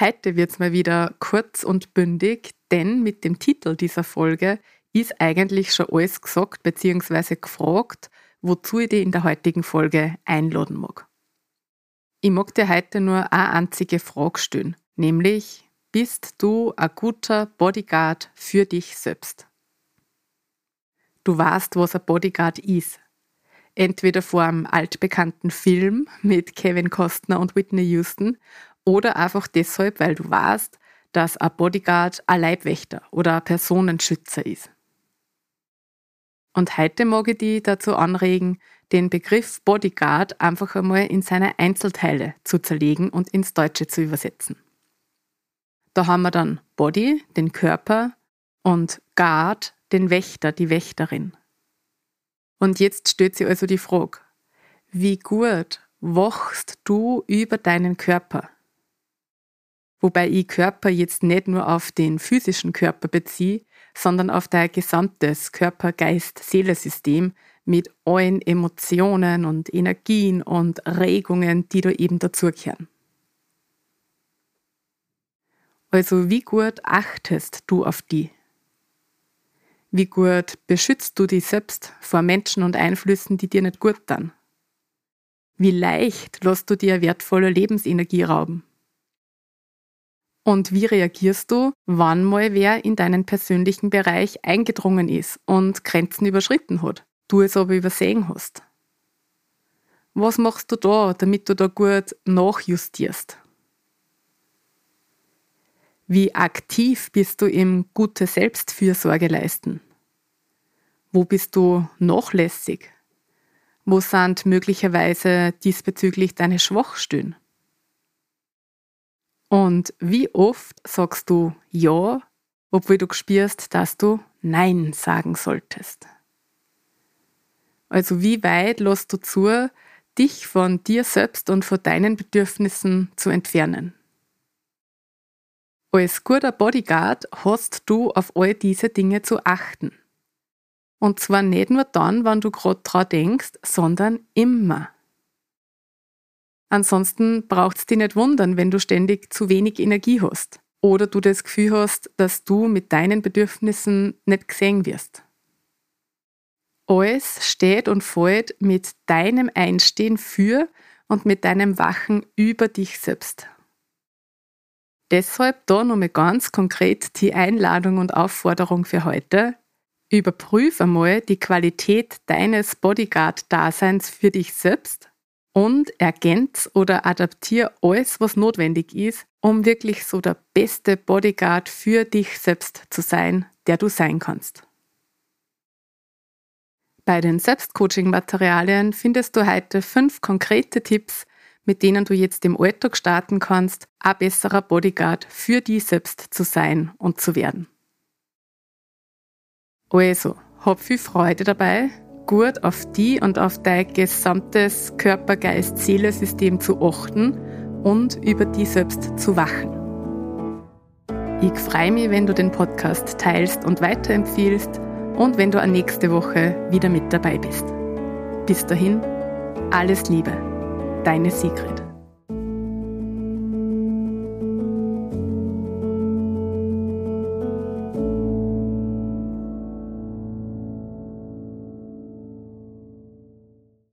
Heute wird's mal wieder kurz und bündig, denn mit dem Titel dieser Folge ist eigentlich schon alles gesagt bzw. gefragt, wozu ich dich in der heutigen Folge einladen mag. Ich mag dir heute nur eine einzige Frage stellen, nämlich, bist du ein guter Bodyguard für dich selbst? Du weißt, was ein Bodyguard ist. Entweder vor einem altbekannten Film mit Kevin Costner und Whitney Houston oder einfach deshalb, weil du weißt, dass ein Bodyguard ein Leibwächter oder ein Personenschützer ist. Und heute mag ich dich dazu anregen, den Begriff Bodyguard einfach einmal in seine Einzelteile zu zerlegen und ins Deutsche zu übersetzen. Da haben wir dann Body, den Körper, und Guard, den Wächter, die Wächterin. Und jetzt stellt sich also die Frage, wie gut wachst du über deinen Körper? Wobei ich Körper jetzt nicht nur auf den physischen Körper beziehe, sondern auf dein gesamtes Körper-Geist-Seele-System mit allen Emotionen und Energien und Regungen, die da eben dazugehören. Also wie gut achtest du auf die? Wie gut beschützt du dich selbst vor Menschen und Einflüssen, die dir nicht gut tun? Wie leicht lässt du dir wertvolle Lebensenergie rauben? Und wie reagierst du, wann mal wer in deinen persönlichen Bereich eingedrungen ist und Grenzen überschritten hat, du es aber übersehen hast? Was machst du da, damit du da gut nachjustierst? Wie aktiv bist du im gute Selbstfürsorge leisten? Wo bist du nachlässig? Wo sind möglicherweise diesbezüglich deine Schwachstellen? Und wie oft sagst du Ja, obwohl du spürst, dass du Nein sagen solltest? Also wie weit lässt du zu, dich von dir selbst und von deinen Bedürfnissen zu entfernen? Als guter Bodyguard hast du auf all diese Dinge zu achten. Und zwar nicht nur dann, wenn du gerade dran denkst, sondern immer. Ansonsten braucht es dich nicht wundern, wenn du ständig zu wenig Energie hast oder du das Gefühl hast, dass du mit deinen Bedürfnissen nicht gesehen wirst. Alles steht und fällt mit deinem Einstehen für und mit deinem Wachen über dich selbst. Deshalb da nochmal ganz konkret die Einladung und Aufforderung für heute. Überprüf einmal die Qualität deines Bodyguard-Daseins für dich selbst und ergänz oder adaptier alles, was notwendig ist, um wirklich so der beste Bodyguard für dich selbst zu sein, der du sein kannst. Bei den Selbstcoaching-Materialien findest du heute fünf konkrete Tipps, mit denen du jetzt im Alltag starten kannst, ein besserer Bodyguard für dich selbst zu sein und zu werden. Also, hab viel Freude dabei, gut auf die und auf dein gesamtes Körper, Geist, Seele-System zu achten und über die selbst zu wachen. Ich freue mich, wenn du den Podcast teilst und weiterempfiehlst und wenn du auch nächste Woche wieder mit dabei bist. Bis dahin, alles Liebe, deine Sigrid.